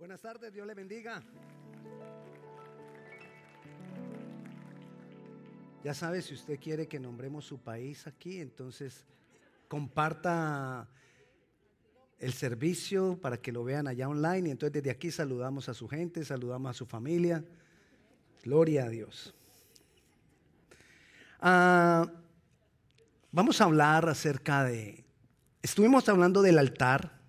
Buenas tardes, Dios le bendiga. Ya sabe, si usted quiere que nombremos su país aquí, entonces comparta el servicio para que lo vean allá online. Y entonces desde aquí saludamos a su gente, saludamos a su familia. Gloria a Dios. Ah, vamos a hablar acerca de... Estuvimos hablando del altar.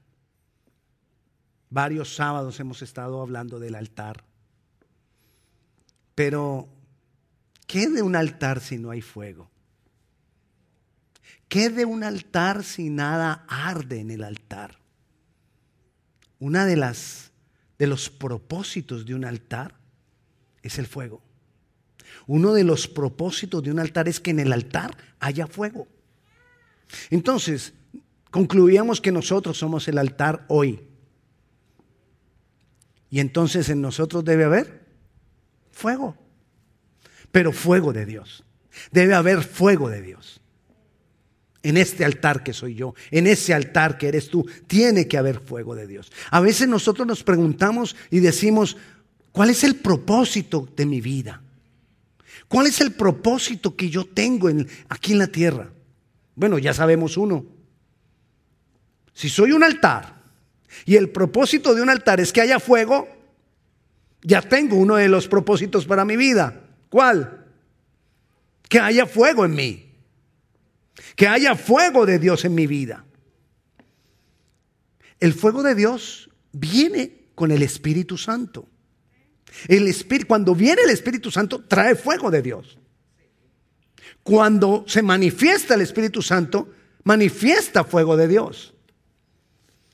Varios sábados hemos estado hablando del altar. Pero, ¿qué de un altar si no hay fuego? ¿Qué de un altar si nada arde en el altar? Una de las de los propósitos de un altar es el fuego. Uno de los propósitos de un altar es que en el altar haya fuego. Entonces, concluíamos que nosotros somos el altar hoy. Y entonces en nosotros debe haber fuego. Pero fuego de Dios. Debe haber fuego de Dios. En este altar que soy yo, en ese altar que eres tú, tiene que haber fuego de Dios. A veces nosotros nos preguntamos y decimos, ¿cuál es el propósito de mi vida? ¿Cuál es el propósito que yo tengo aquí en la tierra? Bueno, ya sabemos uno. Si soy un altar, y el propósito de un altar es que haya fuego, ya tengo uno de los propósitos para mi vida. ¿Cuál? Que haya fuego en mí. Que haya fuego de Dios en mi vida. El fuego de Dios viene con el Espíritu Santo. El Espíritu, cuando viene el Espíritu Santo, trae fuego de Dios. Cuando se manifiesta el Espíritu Santo, manifiesta fuego de Dios.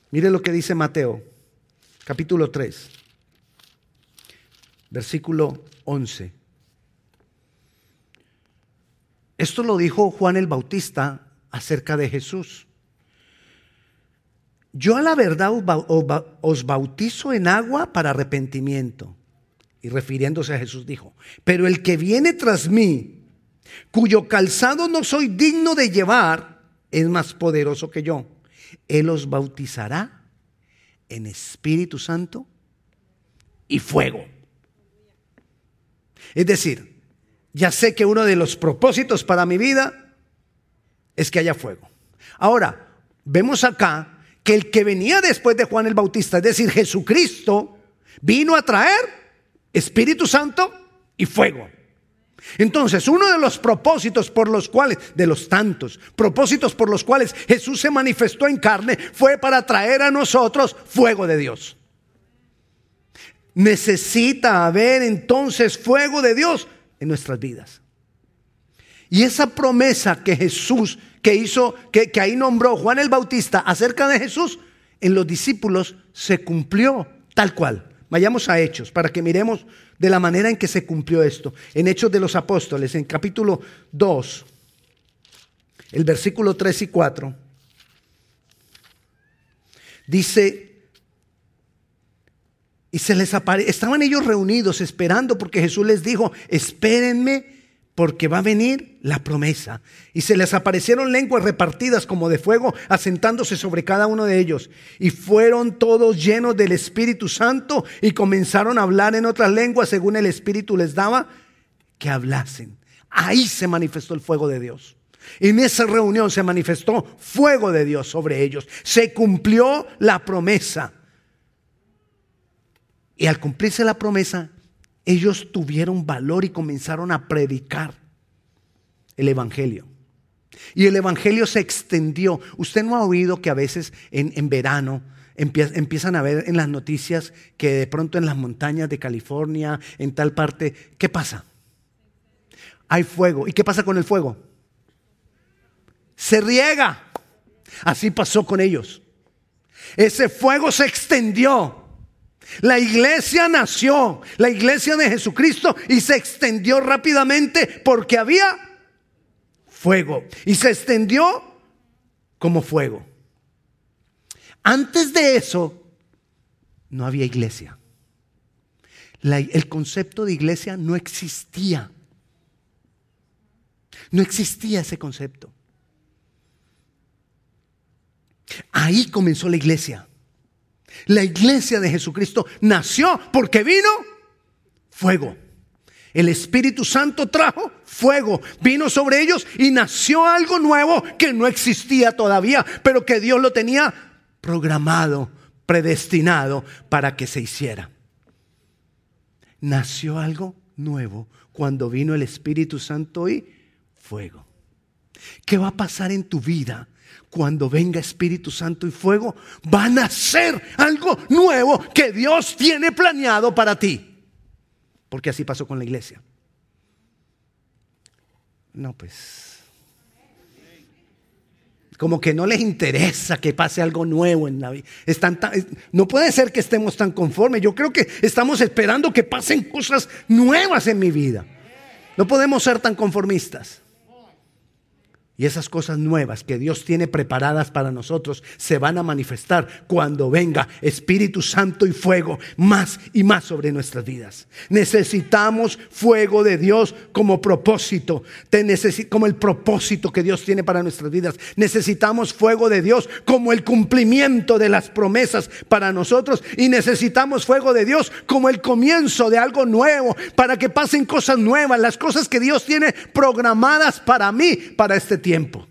Mire lo que dice Mateo, capítulo 3, versículo 11. Esto lo dijo Juan el Bautista acerca de Jesús. Yo a la verdad os bautizo en agua para arrepentimiento. Y refiriéndose a Jesús dijo, pero el que viene tras mí, cuyo calzado no soy digno de llevar, es más poderoso que yo él os bautizará en Espíritu Santo y fuego. Es decir, ya sé que uno de los propósitos para mi vida es que haya fuego. Ahora, vemos acá que el que venía después de Juan el Bautista, es decir, Jesucristo, vino a traer Espíritu Santo y fuego. Entonces, uno de los propósitos por los cuales, de los tantos propósitos por los cuales Jesús se manifestó en carne, fue para traer a nosotros fuego de Dios. Necesita haber entonces fuego de Dios en nuestras vidas. Y esa promesa que Jesús, que hizo, que, que ahí nombró Juan el Bautista acerca de Jesús, en los discípulos se cumplió tal cual. Vayamos a Hechos para que miremos de la manera en que se cumplió esto. En Hechos de los Apóstoles, en capítulo 2, el versículo 3 y 4, dice, y se les apareció, estaban ellos reunidos esperando porque Jesús les dijo, espérenme porque va a venir la promesa. Y se les aparecieron lenguas repartidas como de fuego, asentándose sobre cada uno de ellos. Y fueron todos llenos del Espíritu Santo y comenzaron a hablar en otras lenguas según el Espíritu les daba que hablasen. Ahí se manifestó el fuego de Dios. En esa reunión se manifestó fuego de Dios sobre ellos. Se cumplió la promesa. Y al cumplirse la promesa, ellos tuvieron valor y comenzaron a predicar el Evangelio. Y el Evangelio se extendió. Usted no ha oído que a veces en, verano empiezan a ver en las noticias que de pronto en las montañas de California, en tal parte, ¿qué pasa? Hay fuego. ¿Y qué pasa con el fuego? Se riega. Así pasó con ellos. Ese fuego se extendió. La iglesia nació, la iglesia de Jesucristo, y se extendió rápidamente porque había fuego. Y se extendió como fuego. Antes de eso, no había iglesia. el concepto de iglesia no existía. No existía ese concepto. Ahí comenzó la iglesia. La iglesia de Jesucristo nació porque vino fuego. El Espíritu Santo trajo fuego, vino sobre ellos y nació algo nuevo que no existía todavía, pero que Dios lo tenía programado, predestinado para que se hiciera. Nació algo nuevo cuando vino el Espíritu Santo y fuego. ¿Qué va a pasar en tu vida cuando venga Espíritu Santo y fuego? Van a ser algo nuevo que Dios tiene planeado para ti. Porque así pasó con la iglesia. No, pues. Como que no les interesa que pase algo nuevo en la vida. no puede ser que estemos tan conformes. Yo creo que estamos esperando que pasen cosas nuevas en mi vida. No podemos ser tan conformistas. Y esas cosas nuevas que Dios tiene preparadas para nosotros se van a manifestar cuando venga Espíritu Santo y fuego más y más sobre nuestras vidas. Necesitamos fuego de Dios como propósito, como el propósito que Dios tiene para nuestras vidas. Necesitamos fuego de Dios como el cumplimiento de las promesas para nosotros y necesitamos fuego de Dios como el comienzo de algo nuevo para que pasen cosas nuevas, las cosas que Dios tiene programadas para mí para este tiempo tiempo.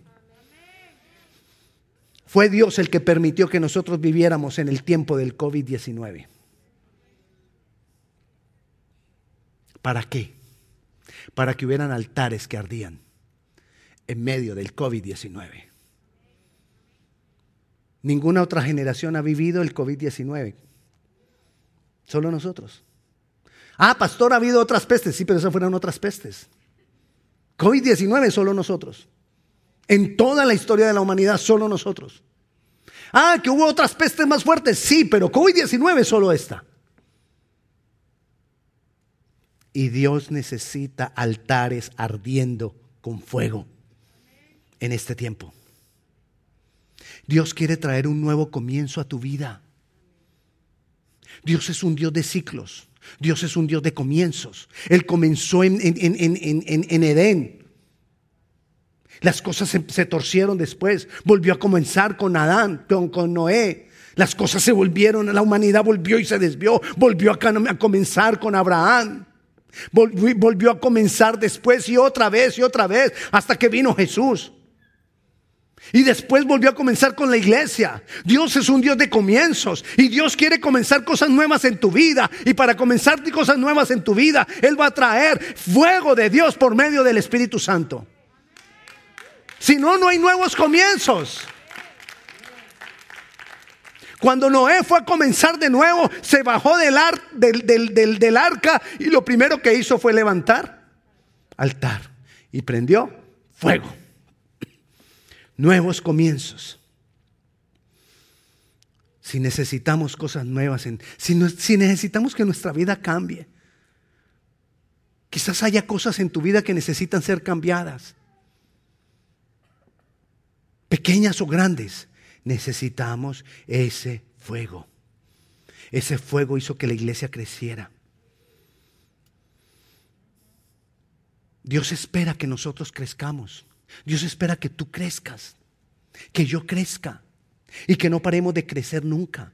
Fue Dios el que permitió que nosotros viviéramos en el tiempo del COVID-19. ¿Para qué? Para que hubieran altares que ardían en medio del COVID-19. Ninguna otra generación ha vivido el COVID-19. Solo nosotros. Ah, pastor, ha habido otras pestes. Sí, pero esas fueron otras pestes. COVID-19 solo nosotros. En toda la historia de la humanidad, solo nosotros. Ah, que hubo otras pestes más fuertes, sí, pero COVID-19 solo esta. Y Dios necesita altares ardiendo con fuego en este tiempo. Dios quiere traer un nuevo comienzo a tu vida. Dios es un Dios de ciclos. Dios es un Dios de comienzos. Él comenzó en, en, en, en Edén las cosas se, torcieron después. Volvió a comenzar con Adán, con, Noé. Las cosas se volvieron, la humanidad volvió y se desvió. Volvió a, comenzar con Abraham. Volvió, volvió a comenzar después y otra vez y otra vez hasta que vino Jesús. Y después volvió a comenzar con la iglesia. Dios es un Dios de comienzos y Dios quiere comenzar cosas nuevas en tu vida. Y para comenzar cosas nuevas en tu vida, Él va a traer fuego de Dios por medio del Espíritu Santo. Si no, no hay nuevos comienzos. Cuando Noé fue a comenzar de nuevo, se bajó del, arca y lo primero que hizo fue levantar altar y prendió fuego. Nuevos comienzos. Si necesitamos cosas nuevas, si necesitamos que nuestra vida cambie, quizás haya cosas en tu vida que necesitan ser cambiadas pequeñas o grandes, necesitamos ese fuego. Ese fuego hizo que la iglesia creciera. Dios espera que nosotros crezcamos. Dios espera que tú crezcas, que yo crezca y que no paremos de crecer nunca.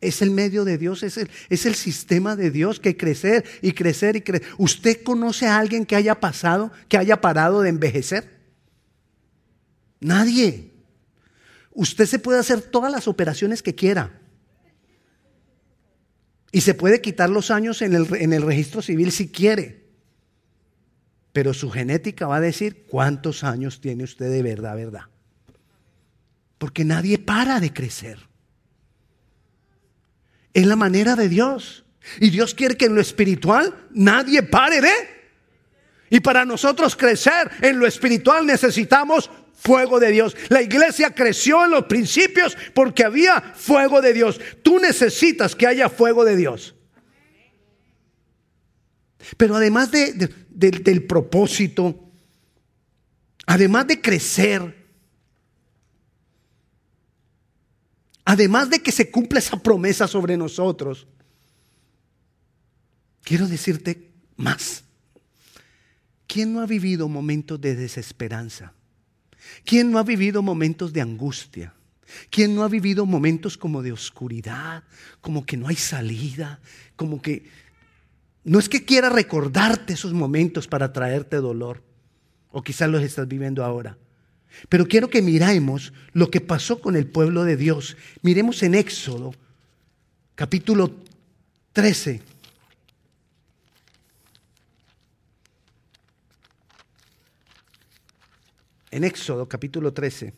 Es el medio de Dios, es el, es el sistema de Dios que crecer y crecer y crecer. ¿Usted conoce a alguien que haya pasado, que haya parado de envejecer? Nadie. Usted se puede hacer todas las operaciones que quiera. Y se puede quitar los años en el, en el registro civil si quiere. Pero su genética va a decir cuántos años tiene usted de verdad, verdad. Porque nadie para de crecer. Es la manera de Dios. Y Dios quiere que en lo espiritual nadie pare de. Y para nosotros crecer en lo espiritual necesitamos fuego de Dios. La iglesia creció en los principios porque había fuego de Dios. Tú necesitas que haya fuego de Dios. Pero además del propósito, además de crecer, además de que se cumpla esa promesa sobre nosotros, quiero decirte más. ¿Quién no ha vivido momentos de desesperanza? ¿Quién no ha vivido momentos de angustia? ¿Quién no ha vivido momentos como de oscuridad, como que no hay salida, como que no es que quiera recordarte esos momentos para traerte dolor, o quizás los estás viviendo ahora. Pero quiero que miremos lo que pasó con el pueblo de Dios. Miremos en Éxodo, capítulo 13. En Éxodo, capítulo 13.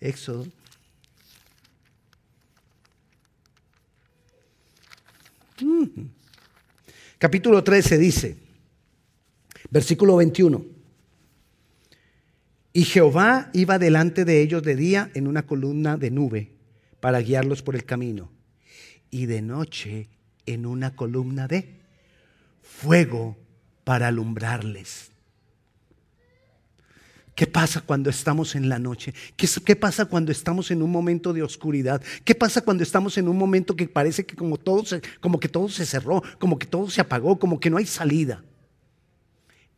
Éxodo. Capítulo 13 dice, versículo 21. Y Jehová iba delante de ellos de día en una columna de nube para guiarlos por el camino, y de noche en una columna de fuego para alumbrarles. ¿Qué pasa cuando estamos en la noche? ¿Qué, pasa cuando estamos en un momento de oscuridad? ¿Qué pasa cuando estamos en un momento que parece que como todo, se, como que todo se cerró, como que todo se apagó, como que no hay salida?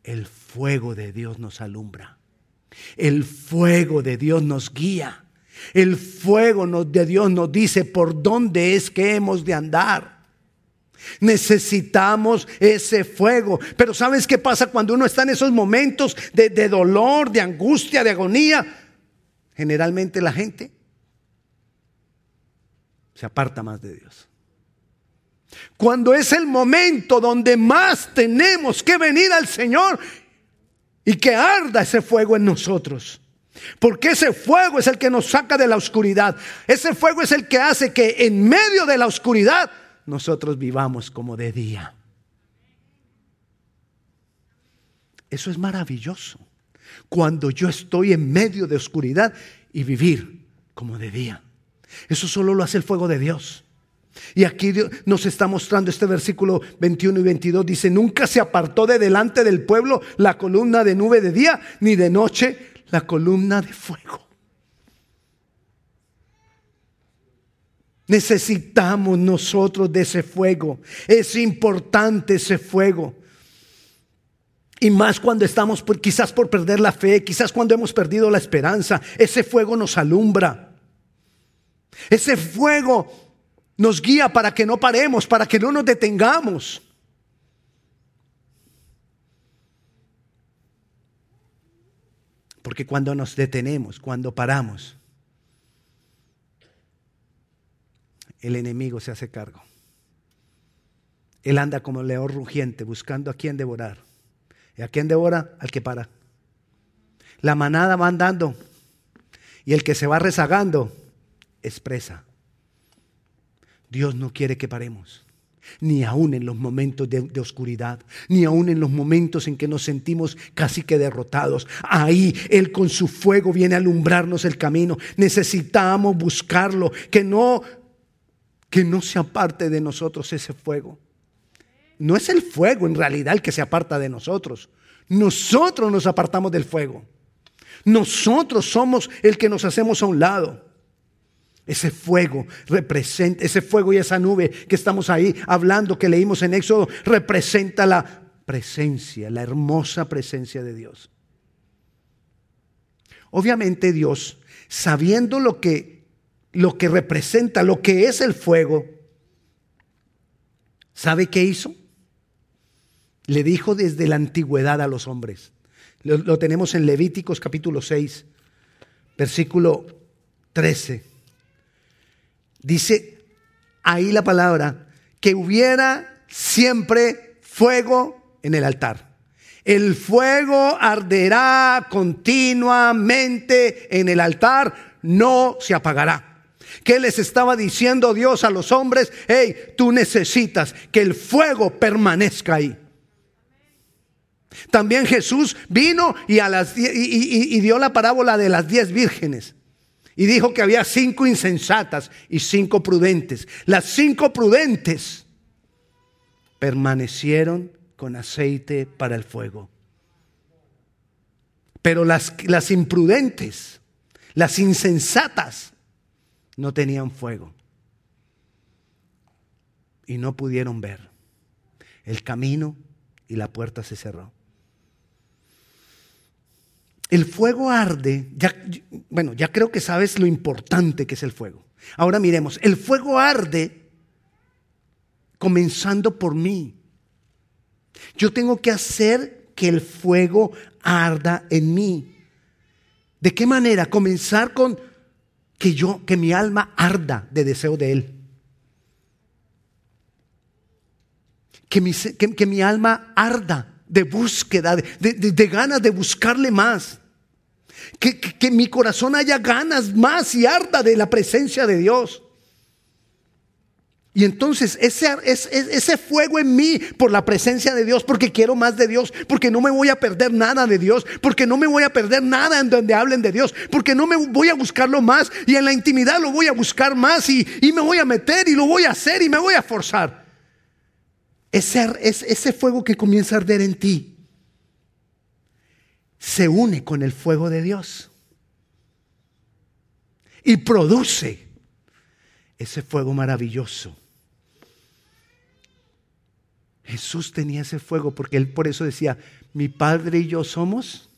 El fuego de Dios nos alumbra. El fuego de Dios nos guía. El fuego de Dios nos dice por dónde es que hemos de andar. Necesitamos ese fuego. Pero ¿sabes qué pasa cuando uno está en esos momentos de, dolor, de angustia, de agonía? Generalmente la gente se aparta más de Dios. Cuando es el momento donde más tenemos que venir al Señor y que arda ese fuego en nosotros. Porque ese fuego es el que nos saca de la oscuridad. Ese fuego es el que hace que en medio de la oscuridad nosotros vivamos como de día. Eso es maravilloso. Cuando yo estoy en medio de oscuridad y vivir como de día. Eso solo lo hace el fuego de Dios. Y aquí nos está mostrando este versículo 21 y 22. Dice, nunca se apartó de delante del pueblo la columna de nube de día, ni de noche la columna de fuego. Necesitamos nosotros de ese fuego. Es importante ese fuego. Y más cuando estamos quizás por perder la fe, quizás cuando hemos perdido la esperanza, ese fuego nos alumbra. Ese fuego nos guía para que no paremos, para que no nos detengamos. Porque cuando nos detenemos, cuando paramos, el enemigo se hace cargo. Él anda como león rugiente buscando a quien devorar. ¿Y a quién devora? Al que para. La manada va andando y el que se va rezagando expresa. Dios no quiere que paremos, ni aún en los momentos de, de, oscuridad, ni aún en los momentos en que nos sentimos casi que derrotados. Ahí Él con su fuego viene a alumbrarnos el camino. Necesitamos buscarlo, que no que no se aparte de nosotros ese fuego. No es el fuego en realidad el que se aparta de nosotros. Nosotros nos apartamos del fuego. Nosotros somos el que nos hacemos a un lado. Ese fuego representa, ese fuego y esa nube que estamos ahí hablando, que leímos en Éxodo, representa la presencia, la hermosa presencia de Dios. Obviamente Dios, sabiendo lo que lo que representa, lo que es el fuego, ¿sabe qué hizo? Le dijo desde la antigüedad a los hombres. Lo, tenemos en Levíticos capítulo 6, versículo 13. Dice ahí la palabra, que hubiera siempre fuego en el altar. El fuego arderá continuamente en el altar, no se apagará. ¿Qué les estaba diciendo Dios a los hombres? Hey, tú necesitas que el fuego permanezca ahí. También Jesús vino y, a las, y, dio la parábola de las diez vírgenes. Y dijo que había cinco insensatas y cinco prudentes. Las cinco prudentes permanecieron con aceite para el fuego. Pero las, las imprudentes, las insensatas, no tenían fuego y no pudieron ver. El camino y la puerta se cerró. El fuego arde, ya, bueno, ya creo que sabes lo importante que es el fuego. Ahora miremos, el fuego arde comenzando por mí. Yo tengo que hacer que el fuego arda en mí. ¿De qué manera? Comenzar con que yo, que mi alma arda de deseo de Él. Que mi, que, mi alma arda de búsqueda, de, ganas de buscarle más. Que, que, mi corazón haya ganas más y arda de la presencia de Dios. Y entonces ese, ese, fuego en mí por la presencia de Dios, porque quiero más de Dios, porque no me voy a perder nada de Dios, porque no me voy a perder nada en donde hablen de Dios, porque no me voy a buscarlo más y en la intimidad lo voy a buscar más y, me voy a meter y lo voy a hacer y me voy a forzar. Ese, ese fuego que comienza a arder en ti se une con el fuego de Dios y produce ese fuego maravilloso. Jesús tenía ese fuego porque él por eso decía, mi Padre y yo somos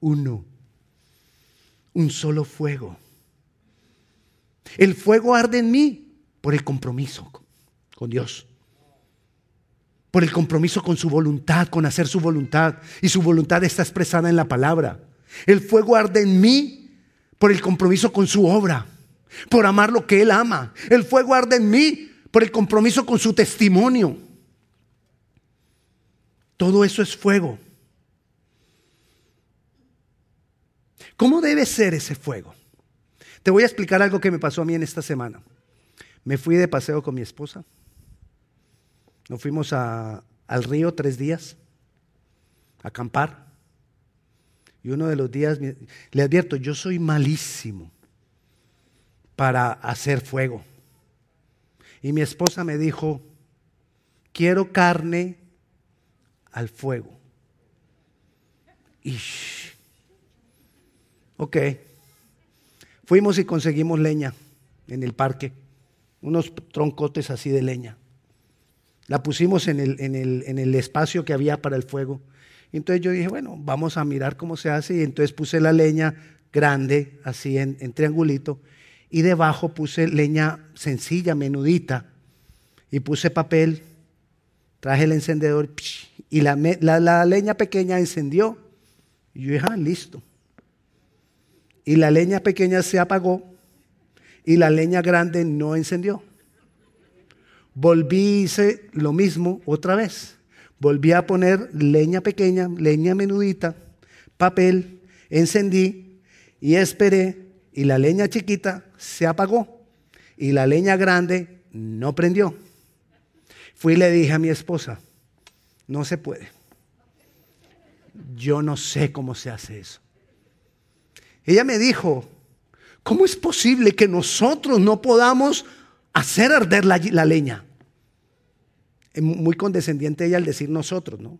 uno, un solo fuego. El fuego arde en mí por el compromiso con Dios, por el compromiso con su voluntad, con hacer su voluntad. Y su voluntad está expresada en la palabra. El fuego arde en mí por el compromiso con su obra por amar lo que Él ama. El fuego arde en mí por el compromiso con su testimonio. Todo eso es fuego. ¿Cómo debe ser ese fuego? Te voy a explicar algo que me pasó a mí en esta semana. Me fui de paseo con mi esposa. Nos fuimos al río tres días, a acampar. Y uno de los días, le advierto, yo soy malísimo para hacer fuego. Y mi esposa me dijo, quiero carne al fuego. Y, ok, fuimos y conseguimos leña en el parque, unos troncotes así de leña. La pusimos en el, en el, en el espacio que había para el fuego. entonces yo dije, bueno, vamos a mirar cómo se hace. Y entonces puse la leña grande, así en, en triangulito, y debajo puse leña sencilla, menudita, y puse papel, traje el encendedor y la, leña pequeña encendió. Y yo dije, ah, listo. Y la leña pequeña se apagó y la leña grande no encendió. Volví hice lo mismo otra vez. Volví a poner leña pequeña, leña menudita, papel, encendí y esperé y la leña chiquita se apagó y la leña grande no prendió. Fui y le dije a mi esposa, no se puede. Yo no sé cómo se hace eso. Ella me dijo, ¿cómo es posible que nosotros no podamos hacer arder la, leña? Muy condescendiente ella al decir nosotros, ¿no?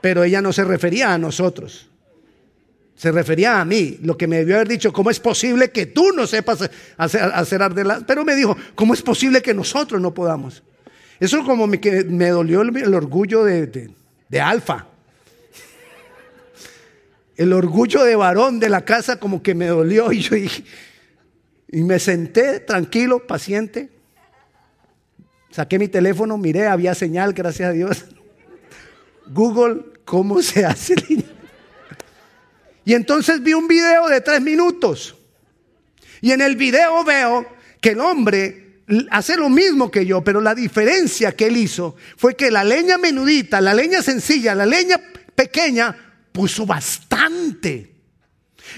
Pero ella no se refería a nosotros. Se refería a mí, lo que me debió haber dicho, ¿cómo es posible que tú no sepas hacer, hacer. Pero me dijo, ¿cómo es posible que nosotros no podamos? Eso como me, que me dolió el, orgullo de, alfa. El orgullo de varón de la casa como que me dolió y yo y me senté tranquilo, paciente. Saqué mi teléfono, miré, había señal, gracias a Dios. Google, ¿cómo se hace? Y entonces vi un video de tres minutos. Y en el video veo que el hombre hace lo mismo que yo, pero la diferencia que él hizo fue que la leña menudita, la leña sencilla, la leña pequeña, puso bastante.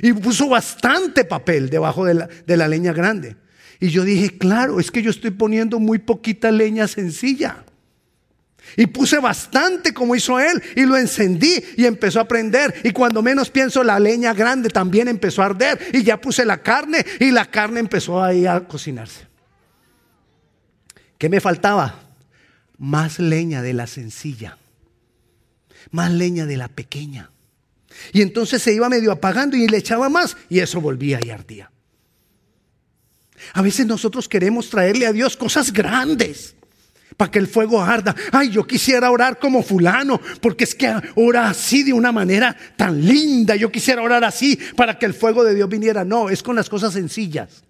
Y puso bastante papel debajo de la, de la leña grande. Y yo dije, claro, es que yo estoy poniendo muy poquita leña sencilla. Y puse bastante como hizo él y lo encendí y empezó a prender. Y cuando menos pienso, la leña grande también empezó a arder. Y ya puse la carne y la carne empezó ahí a cocinarse. ¿Qué me faltaba? Más leña de la sencilla. Más leña de la pequeña. Y entonces se iba medio apagando y le echaba más y eso volvía y ardía. A veces nosotros queremos traerle a Dios cosas grandes para que el fuego arda. Ay, yo quisiera orar como fulano, porque es que ora así de una manera tan linda. Yo quisiera orar así para que el fuego de Dios viniera. No, es con las cosas sencillas.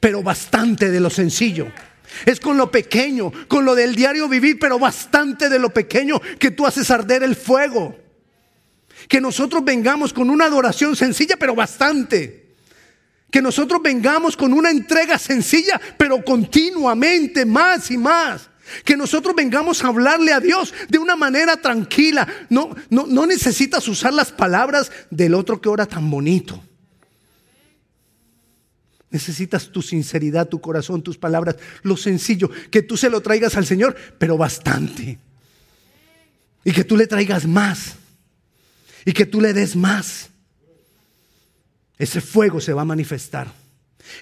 Pero bastante de lo sencillo. Es con lo pequeño, con lo del diario vivir, pero bastante de lo pequeño que tú haces arder el fuego. Que nosotros vengamos con una adoración sencilla, pero bastante. Que nosotros vengamos con una entrega sencilla, pero continuamente, más y más. Que nosotros vengamos a hablarle a Dios de una manera tranquila. No, no, no necesitas usar las palabras del otro que ora tan bonito. Necesitas tu sinceridad, tu corazón, tus palabras, lo sencillo, que tú se lo traigas al Señor, pero bastante. Y que tú le traigas más. Y que tú le des más. Ese fuego se va a manifestar.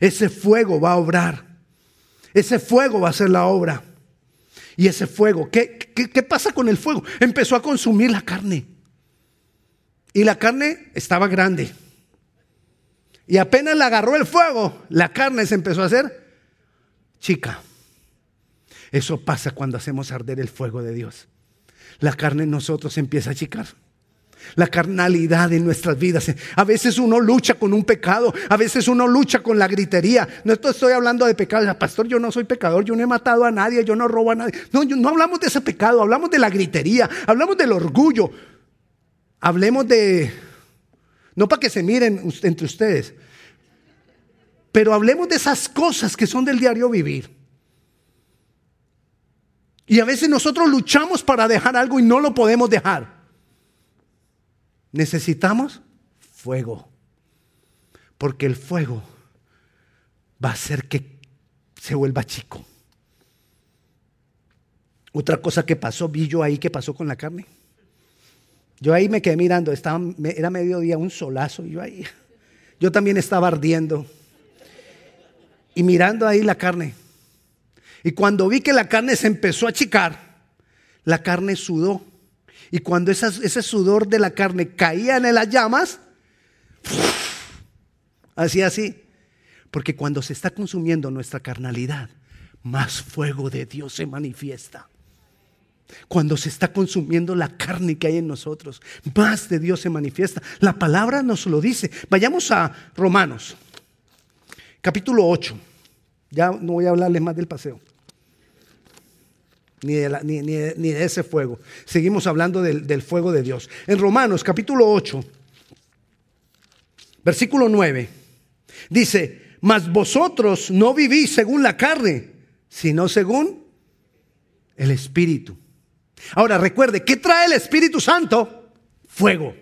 Ese fuego va a obrar. Ese fuego va a ser la obra. Y ese fuego, ¿qué, pasa con el fuego? Empezó a consumir la carne. Y la carne estaba grande. Y apenas la agarró el fuego, la carne se empezó a hacer chica. Eso pasa cuando hacemos arder el fuego de Dios. La carne en nosotros empieza a achicar. La carnalidad en nuestras vidas. A veces uno lucha con un pecado, a veces uno lucha con la gritería. No estoy hablando de pecado. Pastor, yo no soy pecador, yo no he matado a nadie, yo no robo a nadie. No, no hablamos de ese pecado, hablamos de la gritería, hablamos del orgullo. Hablemos de no para que se miren entre ustedes. Pero hablemos de esas cosas que son del diario vivir. Y a veces nosotros luchamos para dejar algo y no lo podemos dejar. Necesitamos fuego. Porque el fuego va a hacer que se vuelva chico. Otra cosa que pasó, vi yo ahí que pasó con la carne. Yo ahí me quedé mirando, estaba, era mediodía, un solazo, yo ahí, yo también estaba ardiendo. Y mirando ahí la carne. Y cuando vi que la carne se empezó a achicar, la carne sudó. Y cuando ese sudor de la carne caía en las llamas, así, así. Porque cuando se está consumiendo nuestra carnalidad, más fuego de Dios se manifiesta. Cuando se está consumiendo la carne que hay en nosotros, más de Dios se manifiesta. La palabra nos lo dice. Vayamos a Romanos, capítulo 8. Ya no voy a hablarles más del paseo, ni de, ese fuego. Seguimos hablando del, del fuego de Dios. En Romanos, capítulo 8, versículo 9, dice, mas vosotros no vivís según la carne, sino según el Espíritu. Ahora recuerde, ¿qué trae el Espíritu Santo? Fuego.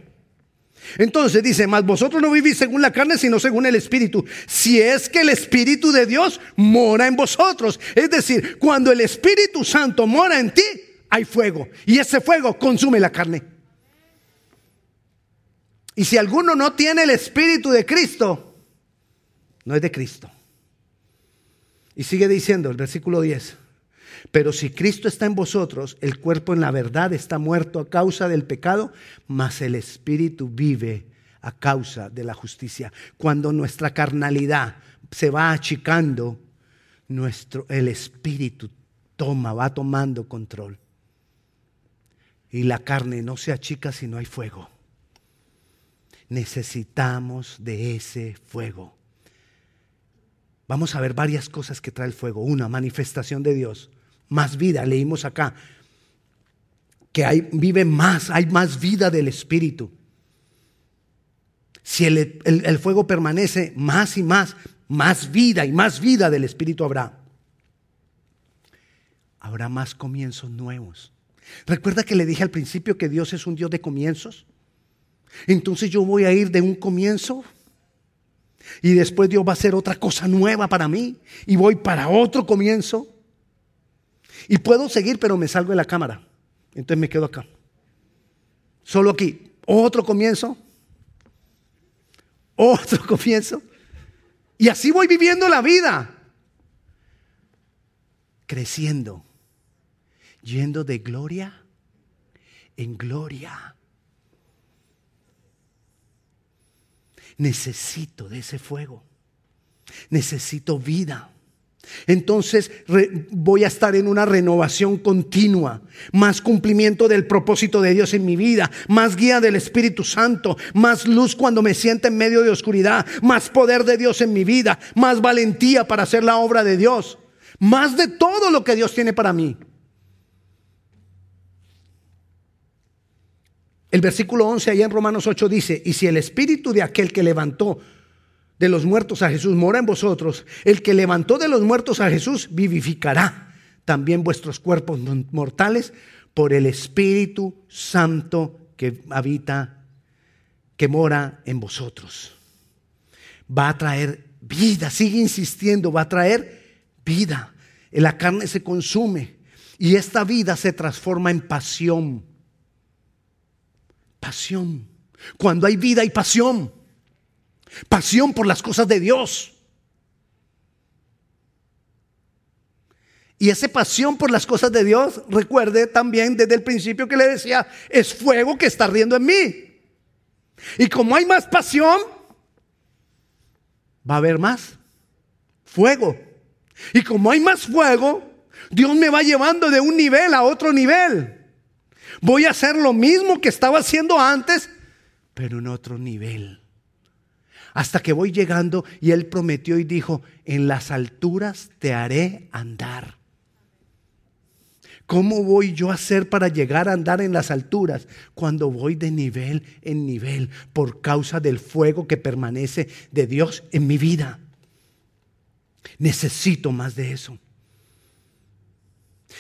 Entonces dice, mas vosotros no vivís según la carne, sino según el Espíritu. Si es que el Espíritu de Dios mora en vosotros. Es decir, cuando el Espíritu Santo mora en ti, hay fuego. Y ese fuego consume la carne. Y si alguno no tiene el Espíritu de Cristo, no es de Cristo. Y sigue diciendo el versículo 10. Pero si Cristo está en vosotros, el cuerpo en la verdad está muerto a causa del pecado, mas el espíritu vive a causa de la justicia. Cuando nuestra carnalidad se va achicando, nuestro el espíritu toma, va tomando control. Y la carne no se achica si no hay fuego. Necesitamos de ese fuego. Vamos a ver varias cosas que trae el fuego. Una, manifestación de Dios más vida. Leímos acá que vive más, hay más vida del Espíritu. Si el, el, fuego permanece más y más, más vida y más vida del Espíritu habrá. Habrá más comienzos nuevos. Recuerda que le dije al principio que Dios es un Dios de comienzos. Entonces yo voy a ir de un comienzo y después Dios va a hacer otra cosa nueva para mí y voy para otro comienzo. Y puedo seguir, pero me salgo de la cámara. Entonces me quedo acá. Solo aquí. Otro comienzo. Otro comienzo. Y así voy viviendo la vida. Creciendo. Yendo de gloria en gloria. Necesito de ese fuego. Necesito vida. Entonces voy a estar en una renovación continua, más cumplimiento del propósito de Dios en mi vida, más guía del Espíritu Santo, más luz cuando me sienta en medio de oscuridad, más poder de Dios en mi vida, más valentía para hacer la obra de Dios, más de todo lo que Dios tiene para mí. El versículo 11 allá en Romanos 8 dice, y si el espíritu de aquel que levantó de los muertos a Jesús mora en vosotros, el que levantó de los muertos a Jesús vivificará también vuestros cuerpos mortales por el Espíritu Santo que habita, que mora en vosotros. Va a traer vida, sigue insistiendo, va a traer vida. La carne se consume y esta vida se transforma en pasión. Pasión. Cuando hay vida hay pasión. Pasión por las cosas de Dios. Y esa pasión por las cosas de Dios, recuerde también desde el principio que le decía, es fuego que está ardiendo en mí. Y como hay más pasión, va a haber más fuego. Y como hay más fuego, Dios me va llevando de un nivel a otro nivel. Voy a hacer lo mismo que estaba haciendo antes, pero en otro nivel hasta que voy llegando y Él prometió y dijo, en las alturas te haré andar. ¿Cómo voy yo a hacer para llegar a andar en las alturas cuando voy de nivel en nivel por causa del fuego que permanece de Dios en mi vida? Necesito más de eso.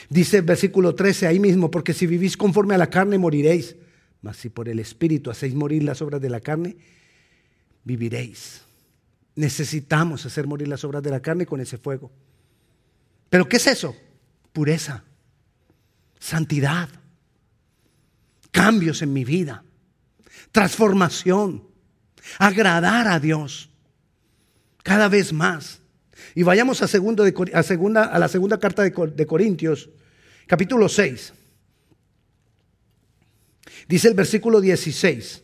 Dice el versículo 13 ahí mismo, porque si vivís conforme a la carne moriréis, mas si por el Espíritu hacéis morir las obras de la carne, viviréis. Necesitamos hacer morir las obras de la carne con ese fuego. ¿Pero qué es eso? Pureza, santidad, cambios en mi vida, transformación, agradar a Dios cada vez más. Y vayamos a, segunda, a la segunda carta de, de Corintios, capítulo 6. Dice el versículo 16.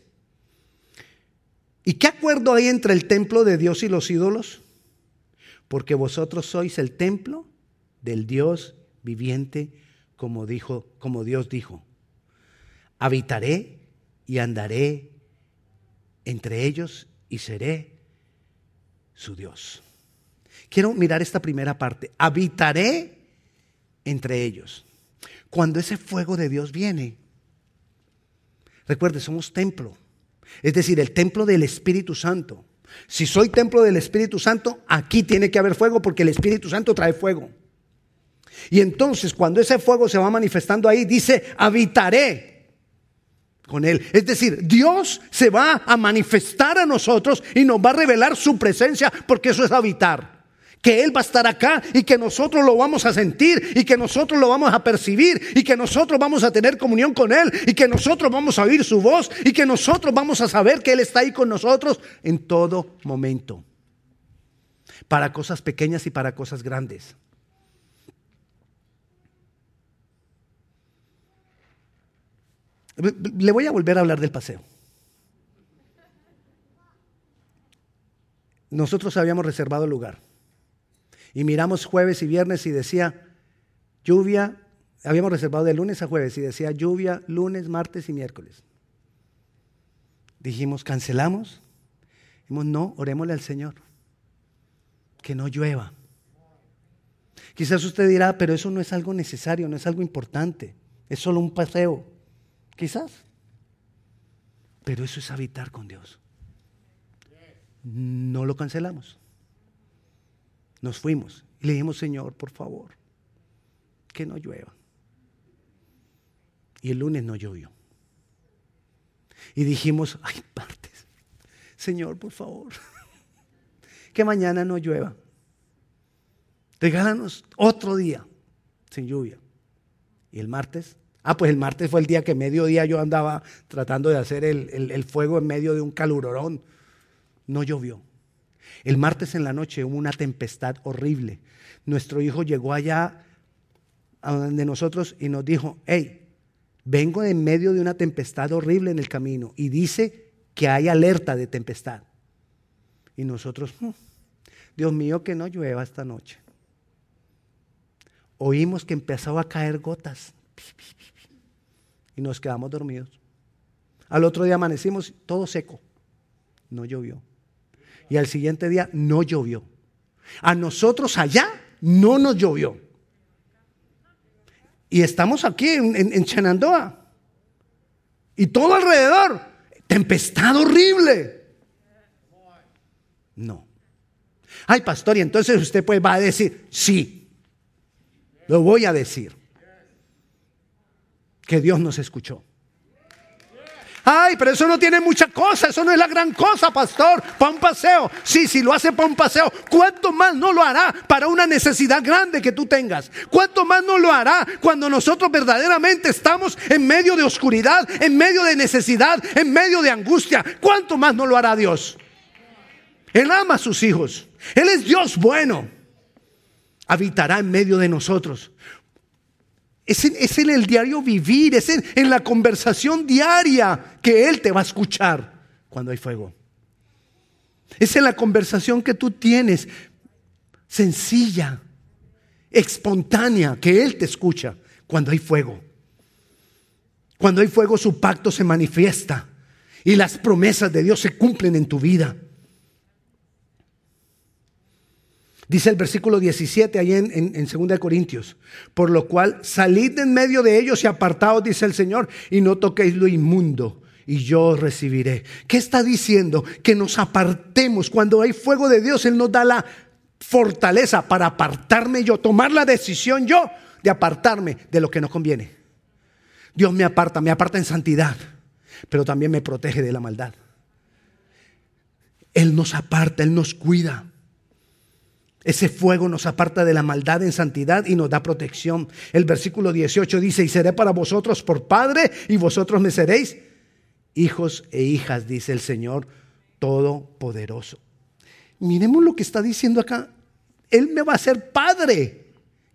¿Y qué acuerdo hay entre el templo de Dios y los ídolos? Porque vosotros sois el templo del Dios viviente, como dijo, como Dios dijo. Habitaré y andaré entre ellos y seré su Dios. Quiero mirar esta primera parte. Habitaré entre ellos. Cuando ese fuego de Dios viene, recuerde, somos templo. Es decir, el templo del Espíritu Santo. Si soy templo del Espíritu Santo, aquí tiene que haber fuego porque el Espíritu Santo trae fuego. Y entonces cuando ese fuego se va manifestando ahí, dice, habitaré con él. Es decir, Dios se va a manifestar a nosotros y nos va a revelar su presencia porque eso es habitar que Él va a estar acá y que nosotros lo vamos a sentir y que nosotros lo vamos a percibir y que nosotros vamos a tener comunión con Él y que nosotros vamos a oír su voz y que nosotros vamos a saber que Él está ahí con nosotros en todo momento. Para cosas pequeñas y para cosas grandes. Le voy a volver a hablar del paseo. Nosotros habíamos reservado el lugar. Y miramos jueves y viernes y decía lluvia, habíamos reservado de lunes a jueves y decía lluvia lunes, martes y miércoles. Dijimos, cancelamos. Dijimos, no, orémosle al Señor. Que no llueva. Quizás usted dirá, pero eso no es algo necesario, no es algo importante. Es solo un paseo. Quizás. Pero eso es habitar con Dios. No lo cancelamos. Nos fuimos y le dijimos, Señor, por favor, que no llueva. Y el lunes no llovió. Y dijimos, ay, partes, Señor, por favor, que mañana no llueva. Regálanos otro día sin lluvia. Y el martes, ah, pues el martes fue el día que mediodía yo andaba tratando de hacer el, el fuego en medio de un calurorón. No llovió. El martes en la noche hubo una tempestad horrible. Nuestro hijo llegó allá a donde nosotros y nos dijo, hey, vengo en medio de una tempestad horrible en el camino y dice que hay alerta de tempestad. Y nosotros, hmm, Dios mío, que no llueva esta noche. oímos que empezaba a caer gotas y nos quedamos dormidos. Al otro día amanecimos todo seco, no llovió. Y al siguiente día no llovió. A nosotros allá no nos llovió. Y estamos aquí en, en, Chenandoah. Y todo alrededor, tempestad horrible. No. Ay, pastor, y entonces usted pues va a decir, sí, lo voy a decir. Que Dios nos escuchó. Ay, pero eso no tiene mucha cosa, eso no es la gran cosa, pastor, para un paseo. Sí, si lo hace para un paseo, ¿cuánto más no lo hará para una necesidad grande que tú tengas? ¿Cuánto más no lo hará cuando nosotros verdaderamente estamos en medio de oscuridad, en medio de necesidad, en medio de angustia? ¿Cuánto más no lo hará Dios? Él ama a sus hijos. Él es Dios bueno. Habitará en medio de nosotros. Es en, el diario vivir, es en, la conversación diaria que Él te va a escuchar cuando hay fuego. Es en la conversación que tú tienes, sencilla, espontánea, que Él te escucha cuando hay fuego. Cuando hay fuego su pacto se manifiesta y las promesas de Dios se cumplen en tu vida. Dice el versículo 17 ahí en, en, 2 Corintios, por lo cual salid en medio de ellos y apartaos, dice el Señor, y no toquéis lo inmundo, y yo recibiré. ¿Qué está diciendo? Que nos apartemos. Cuando hay fuego de Dios, Él nos da la fortaleza para apartarme yo, tomar la decisión yo de apartarme de lo que no conviene. Dios me aparta, me aparta en santidad, pero también me protege de la maldad. Él nos aparta, Él nos cuida. Ese fuego nos aparta de la maldad en santidad y nos da protección. El versículo 18 dice, y seré para vosotros por Padre y vosotros me seréis hijos e hijas, dice el Señor Todopoderoso. Miremos lo que está diciendo acá. Él me va a ser Padre.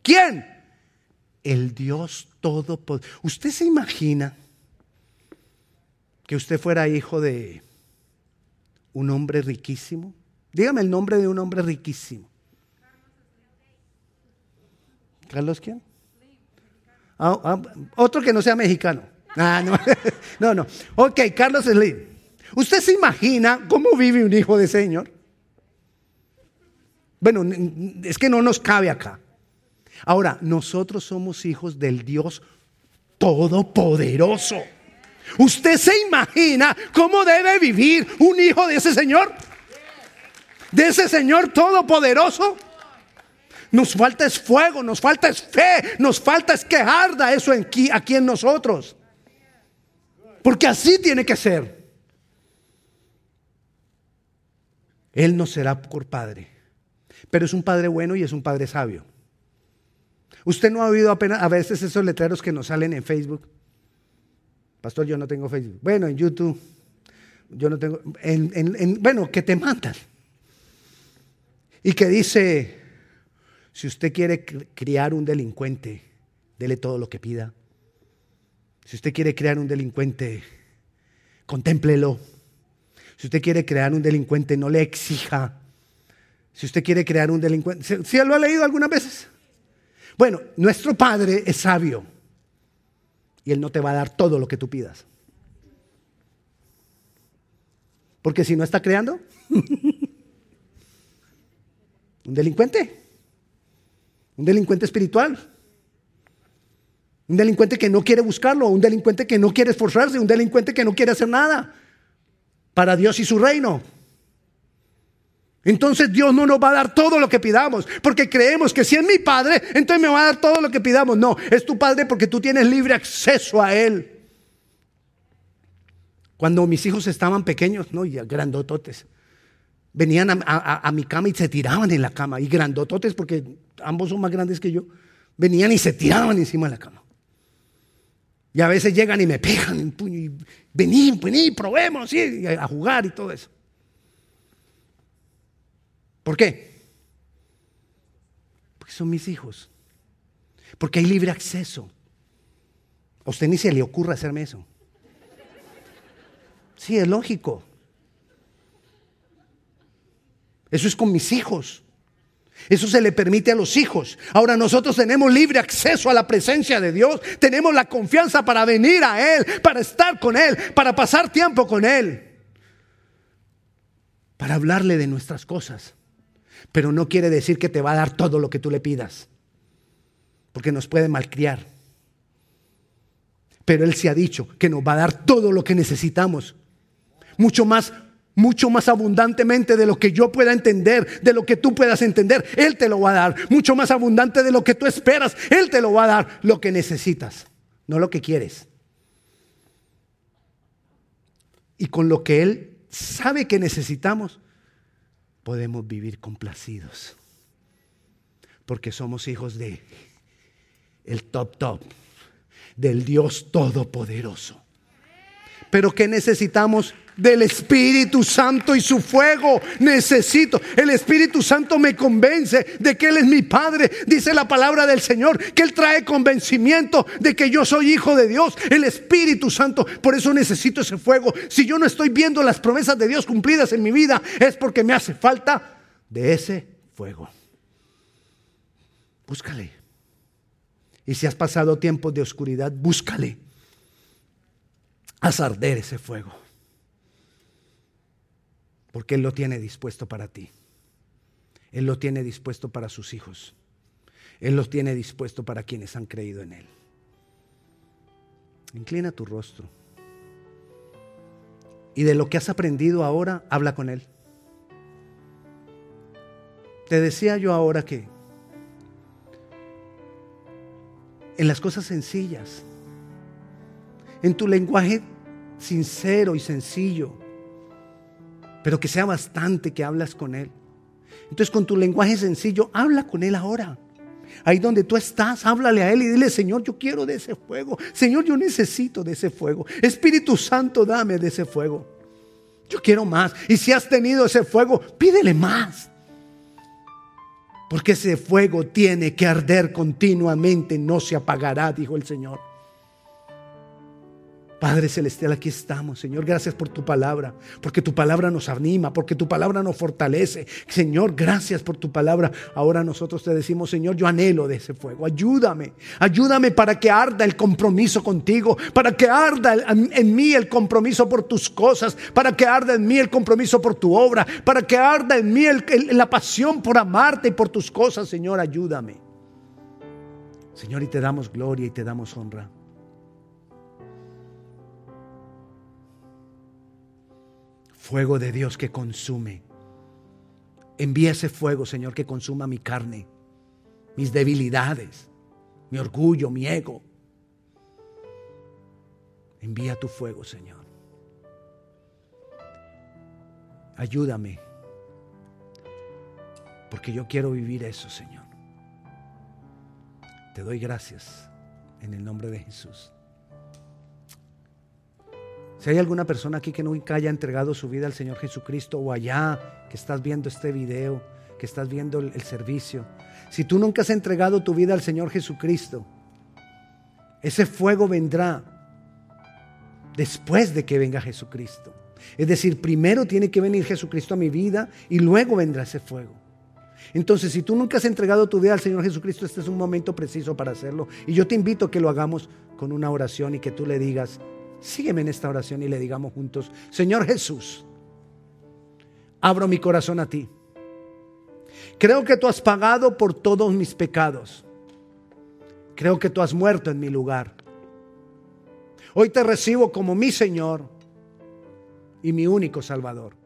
¿Quién? El Dios Todopoderoso. ¿Usted se imagina que usted fuera hijo de un hombre riquísimo? Dígame el nombre de un hombre riquísimo. ¿Carlos quién? Ah, ah, otro que no sea mexicano. Ah, no. no, Ok, Carlos Slim. ¿Usted se imagina cómo vive un hijo de Señor? Bueno, es que no nos cabe acá. Ahora, nosotros somos hijos del Dios Todopoderoso. ¿Usted se imagina cómo debe vivir un hijo de ese Señor? ¿De ese Señor Todopoderoso? Nos falta es fuego, nos falta es fe, nos falta es que arda eso aquí, en nosotros. Porque así tiene que ser. Él no será por padre, pero es un padre bueno y es un padre sabio. Usted no ha oído apenas a veces esos letreros que nos salen en Facebook. Pastor, yo no tengo Facebook. Bueno, en YouTube. Yo no tengo. bueno, que te mandan. Y que dice, si usted quiere criar un delincuente, dele todo lo que pida. Si usted quiere crear un delincuente, contémplelo. Si usted quiere crear un delincuente, no le exija. Si usted quiere crear un delincuente, ¿sí lo ha leído algunas veces? Bueno, nuestro Padre es sabio y Él no te va a dar todo lo que tú pidas. Porque si no está creando, un delincuente. Un delincuente espiritual. Un delincuente que no quiere buscarlo, un delincuente que no quiere esforzarse, un delincuente que no quiere hacer nada para Dios y su reino. Entonces Dios no nos va a dar todo lo que pidamos, porque creemos que si es mi Padre, entonces me va a dar todo lo que pidamos. No, es tu Padre porque tú tienes libre acceso a Él. Cuando mis hijos estaban pequeños, no, y grandototes, venían a, mi cama y se tiraban en la cama, y grandototes porque ambos son más grandes que yo, venían y se tiraban encima de la cama. Y a veces llegan y me pegan en puño y vení, vení, probemos, a jugar y todo eso. ¿Por qué? Porque son mis hijos. Porque hay libre acceso. A usted ni se le ocurra hacerme eso. Sí, es lógico. Eso es con mis hijos. Eso se le permite a los hijos. Ahora nosotros tenemos libre acceso a la presencia de Dios. Tenemos la confianza para venir a Él, para estar con Él, para pasar tiempo con Él. Para hablarle de nuestras cosas. Pero no quiere decir que te va a dar todo lo que tú le pidas. Porque nos puede malcriar. Pero Él se ha dicho que nos va a dar todo lo que necesitamos. Mucho más mucho más abundantemente de lo que yo pueda entender, de lo que tú puedas entender, Él te lo va a dar. Mucho más abundante de lo que tú esperas, Él te lo va a dar lo que necesitas, no lo que quieres. Y con lo que Él sabe que necesitamos, podemos vivir complacidos. Porque somos hijos de el top top, del Dios Todopoderoso. Pero ¿qué necesitamos? Del Espíritu Santo y su fuego. Necesito. El Espíritu Santo me convence de que Él es mi Padre. Dice la palabra del Señor. Que Él trae convencimiento de que yo soy hijo de Dios. El Espíritu Santo. Por eso necesito ese fuego. Si yo no estoy viendo las promesas de Dios cumplidas en mi vida, es porque me hace falta de ese fuego. Búscale. Y si has pasado tiempos de oscuridad, búscale haz arder ese fuego. Porque Él lo tiene dispuesto para ti. Él lo tiene dispuesto para sus hijos. Él lo tiene dispuesto para quienes han creído en Él. Inclina tu rostro. Y de lo que has aprendido ahora, habla con Él. Te decía yo ahora que en las cosas sencillas, en tu lenguaje sincero y sencillo, pero que sea bastante que hablas con Él. Entonces con tu lenguaje sencillo, habla con Él ahora. Ahí donde tú estás, háblale a Él y dile, Señor, yo quiero de ese fuego. Señor, yo necesito de ese fuego. Espíritu Santo, dame de ese fuego. Yo quiero más. Y si has tenido ese fuego, pídele más. Porque ese fuego tiene que arder continuamente, no se apagará, dijo el Señor. Padre Celestial, aquí estamos, Señor. Gracias por tu palabra, porque tu palabra nos anima, porque tu palabra nos fortalece. Señor, gracias por tu palabra. Ahora nosotros te decimos, Señor, yo anhelo de ese fuego. Ayúdame, ayúdame para que arda el compromiso contigo, para que arda en mí el compromiso por tus cosas, para que arda en mí el compromiso por tu obra, para que arda en mí la pasión por amarte y por tus cosas, Señor. Ayúdame. Señor, y te damos gloria y te damos honra. Fuego de Dios que consume. Envía ese fuego, Señor, que consuma mi carne, mis debilidades, mi orgullo, mi ego. Envía tu fuego, Señor. Ayúdame, porque yo quiero vivir eso, Señor. Te doy gracias en el nombre de Jesús. Si hay alguna persona aquí que nunca haya entregado su vida al Señor Jesucristo o allá que estás viendo este video, que estás viendo el, servicio, si tú nunca has entregado tu vida al Señor Jesucristo, ese fuego vendrá después de que venga Jesucristo. Es decir, primero tiene que venir Jesucristo a mi vida y luego vendrá ese fuego. Entonces, si tú nunca has entregado tu vida al Señor Jesucristo, este es un momento preciso para hacerlo. Y yo te invito a que lo hagamos con una oración y que tú le digas, Sígueme en esta oración y le digamos juntos, Señor Jesús, abro mi corazón a ti. Creo que tú has pagado por todos mis pecados. Creo que tú has muerto en mi lugar. Hoy te recibo como mi Señor y mi único Salvador.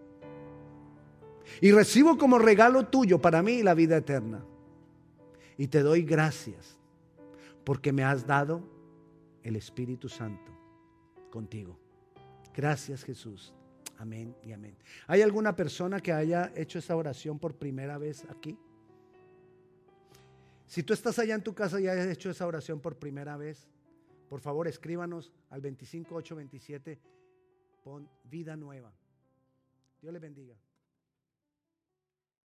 Y recibo como regalo tuyo para mí la vida eterna. Y te doy gracias porque me has dado el Espíritu Santo contigo. Gracias Jesús. Amén y amén. ¿Hay alguna persona que haya hecho esa oración por primera vez aquí? Si tú estás allá en tu casa y hayas hecho esa oración por primera vez, por favor escríbanos al 25827, pon vida nueva. Dios le bendiga.